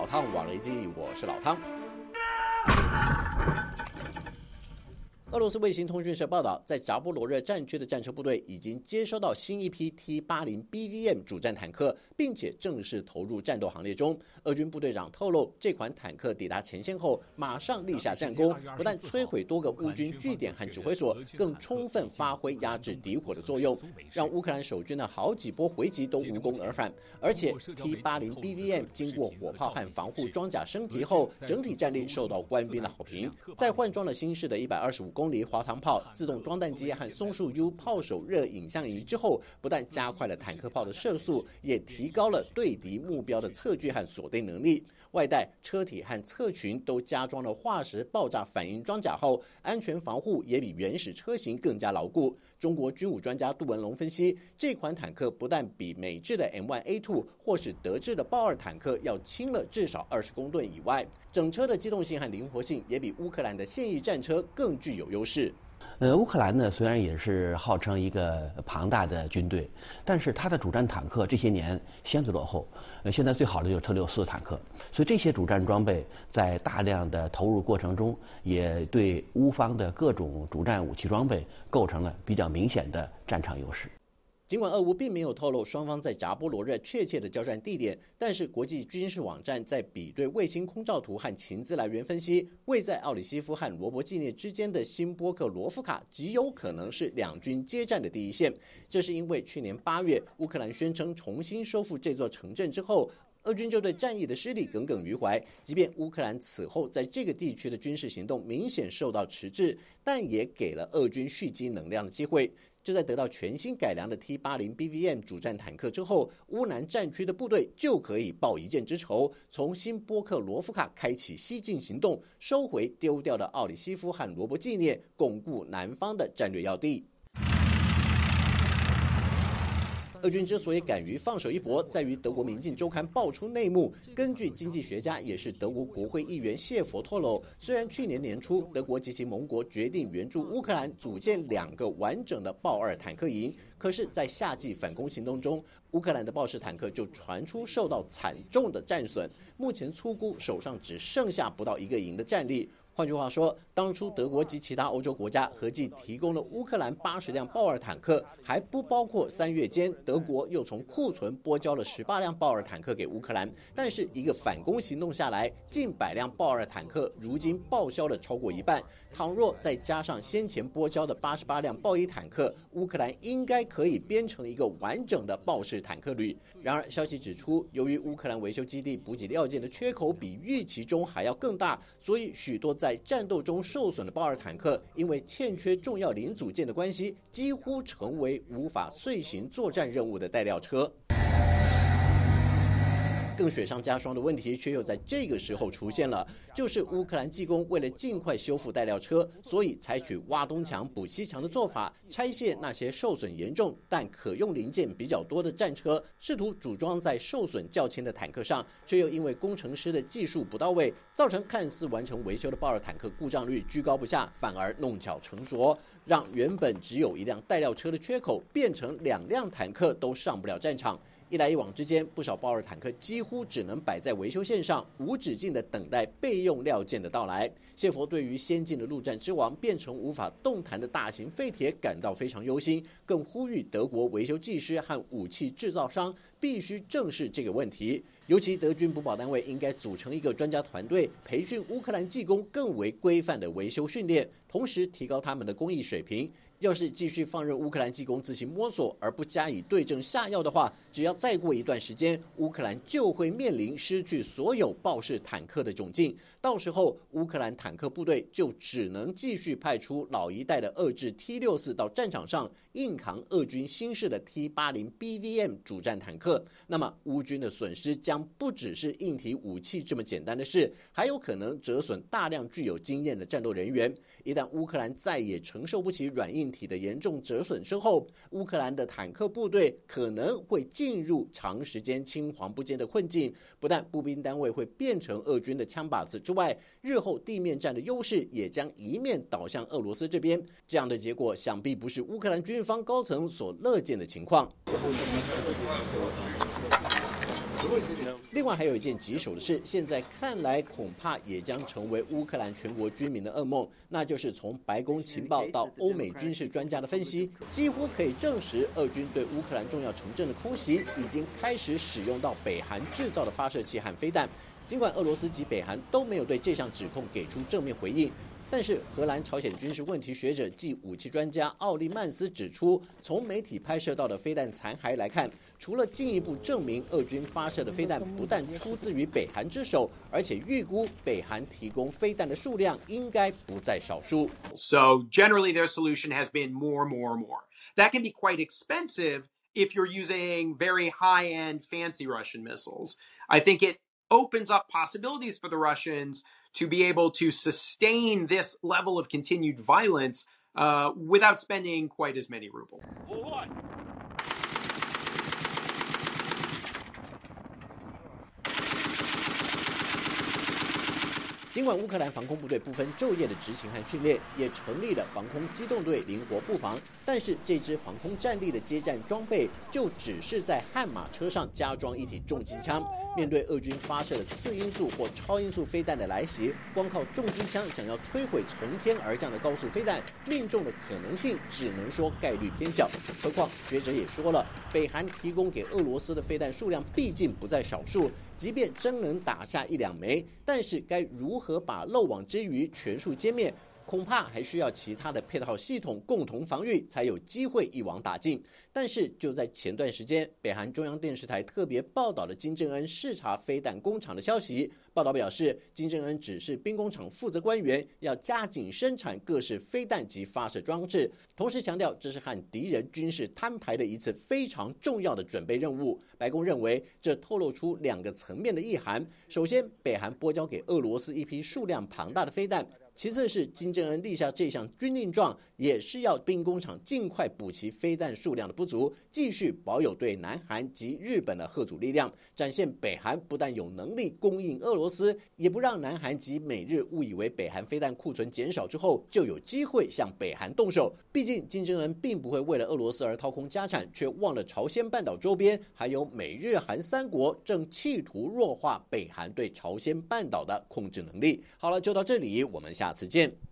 老汤瓦雷基，我是老汤。俄罗斯卫星通讯社报道，在扎波罗热战区的战车部队已经接收到新一批 T 八零 BVM 主战坦克，并且正式投入战斗行列中。俄军部队长透露，这款坦克抵达前线后，马上立下战功，不但摧毁多个乌军据点和指挥所，更充分发挥压制敌火的作用，让乌克兰守军的好几波回击都无功而返。而且 T 八零 BVM 经过火炮和防护装甲升级后，整体战力受到官兵的好评。在换装了新式的一百二十五公里滑膛炮、自动装弹机和松树 U 炮手热影像仪之后，不但加快了坦克炮的射速，也提高了对敌目标的测距和锁定能力。外带车体和侧裙都加装了化石爆炸反应装甲后，安全防护也比原始车型更加牢固。中国军武专家杜文龙分析，这款坦克不但比美制的 M1A2 或是德制的豹二坦克要轻了至少二十公吨以外，整车的机动性和灵活性也比乌克兰的现役战车更具有优势。呃，乌克兰呢，虽然也是号称一个庞大的军队，但是它的主战坦克这些年相对落后。呃，现在最好的就是特六四坦克，所以这些主战装备在大量的投入过程中，也对乌方的各种主战武器装备构成了比较明显的战场优势。尽管俄乌并没有透露双方在扎波罗热确切的交战地点，但是国际军事网站在比对卫星空照图和情资来源分析，位在奥里西夫和罗伯季涅之间的新波克罗夫卡极有可能是两军接战的第一线。这是因为去年八月乌克兰宣称重新收复这座城镇之后，俄军就对战役的失利耿耿于怀。即便乌克兰此后在这个地区的军事行动明显受到迟滞，但也给了俄军蓄积能量的机会。就在得到全新改良的 T 八零 BVM 主战坦克之后，乌南战区的部队就可以报一箭之仇，从新波克罗夫卡开启西进行动，收回丢掉的奥里西夫和罗伯纪念，巩固南方的战略要地。俄军之所以敢于放手一搏，在于德国《民进周刊》爆出内幕。根据经济学家，也是德国国会议员谢佛透露，虽然去年年初德国及其盟国决定援助乌克兰组建两个完整的豹二坦克营，可是，在夏季反攻行动中，乌克兰的豹式坦克就传出受到惨重的战损，目前粗估手上只剩下不到一个营的战力。换句话说，当初德国及其他欧洲国家合计提供了乌克兰八十辆豹二坦克，还不包括三月间德国又从库存拨交了十八辆豹二坦克给乌克兰。但是一个反攻行动下来，近百辆豹二坦克如今报销了超过一半。倘若再加上先前拨交的八十八辆豹一坦克，乌克兰应该可以编成一个完整的豹式坦克旅。然而，消息指出，由于乌克兰维修基地补给料件的缺口比预期中还要更大，所以许多在在战斗中受损的豹二坦克，因为欠缺重要零组件的关系，几乎成为无法遂行作战任务的带料车。更雪上加霜的问题却又在这个时候出现了，就是乌克兰技工为了尽快修复带料车，所以采取挖东墙补西墙的做法，拆卸那些受损严重但可用零件比较多的战车，试图组装在受损较轻的坦克上，却又因为工程师的技术不到位，造成看似完成维修的豹二坦克故障率居高不下，反而弄巧成拙，让原本只有一辆带料车的缺口变成两辆坦克都上不了战场。一来一往之间，不少豹二坦克几乎只能摆在维修线上，无止境的等待备用料件的到来。谢佛对于先进的陆战之王变成无法动弹的大型废铁感到非常忧心，更呼吁德国维修技师和武器制造商必须正视这个问题。尤其德军补保单位应该组成一个专家团队，培训乌克兰技工更为规范的维修训练，同时提高他们的工艺水平。要是继续放任乌克兰技工自行摸索而不加以对症下药的话，只要再过一段时间，乌克兰就会面临失去所有豹式坦克的窘境。到时候，乌克兰坦克部队就只能继续派出老一代的遏制 T 六四到战场上硬扛俄军新式的 T 八零 BVM 主战坦克。那么，乌军的损失将不只是硬体武器这么简单的事，还有可能折损大量具有经验的战斗人员。一旦乌克兰再也承受不起软硬体的严重折损之后，乌克兰的坦克部队可能会进入长时间青黄不接的困境。不但步兵单位会变成俄军的枪靶子之外，日后地面战的优势也将一面倒向俄罗斯这边。这样的结果，想必不是乌克兰军方高层所乐见的情况。另外还有一件棘手的事，现在看来恐怕也将成为乌克兰全国居民的噩梦，那就是从白宫情报到欧美军事专家的分析，几乎可以证实，俄军对乌克兰重要城镇的空袭已经开始使用到北韩制造的发射器和飞弹。尽管俄罗斯及北韩都没有对这项指控给出正面回应。但是，荷兰朝鲜军事问题学者暨武器专家奥利曼斯指出，从媒体拍摄到的飞弹残骸来看，除了进一步证明俄军发射的飞弹不但出自于北韩之手，而且预估北韩提供飞弹的数量应该不在少数。So generally, their solution has been more, more, more. That can be quite expensive if you're using very high-end, fancy Russian missiles. I think it opens up possibilities for the Russians. to be able to sustain this level of continued violence uh, without spending quite as many rubles. 尽管乌克兰防空部队不分昼夜的执勤和训练，也成立了防空机动队灵活布防，但是这支防空战力的接战装备就只是在悍马车上加装一体重机枪。面对俄军发射的次音速或超音速飞弹的来袭，光靠重机枪想要摧毁从天而降的高速飞弹，命中的可能性只能说概率偏小。何况学者也说了，北韩提供给俄罗斯的飞弹数量毕竟不在少数。即便真能打下一两枚，但是该如何把漏网之鱼全数歼灭？恐怕还需要其他的配套系统共同防御，才有机会一网打尽。但是就在前段时间，北韩中央电视台特别报道了金正恩视察飞弹工厂的消息。报道表示，金正恩指示兵工厂负责官员要加紧生产各式飞弹及发射装置，同时强调这是和敌人军事摊牌的一次非常重要的准备任务。白宫认为，这透露出两个层面的意涵：首先，北韩拨交给俄罗斯一批数量庞大的飞弹。其次是金正恩立下这项军令状，也是要兵工厂尽快补齐飞弹数量的不足，继续保有对南韩及日本的核阻力量，展现北韩不但有能力供应俄罗斯，也不让南韩及美日误以为北韩飞弹库存减少之后就有机会向北韩动手。毕竟金正恩并不会为了俄罗斯而掏空家产，却忘了朝鲜半岛周边还有美日韩三国正企图弱化北韩对朝鲜半岛的控制能力。好了，就到这里，我们下。下次见。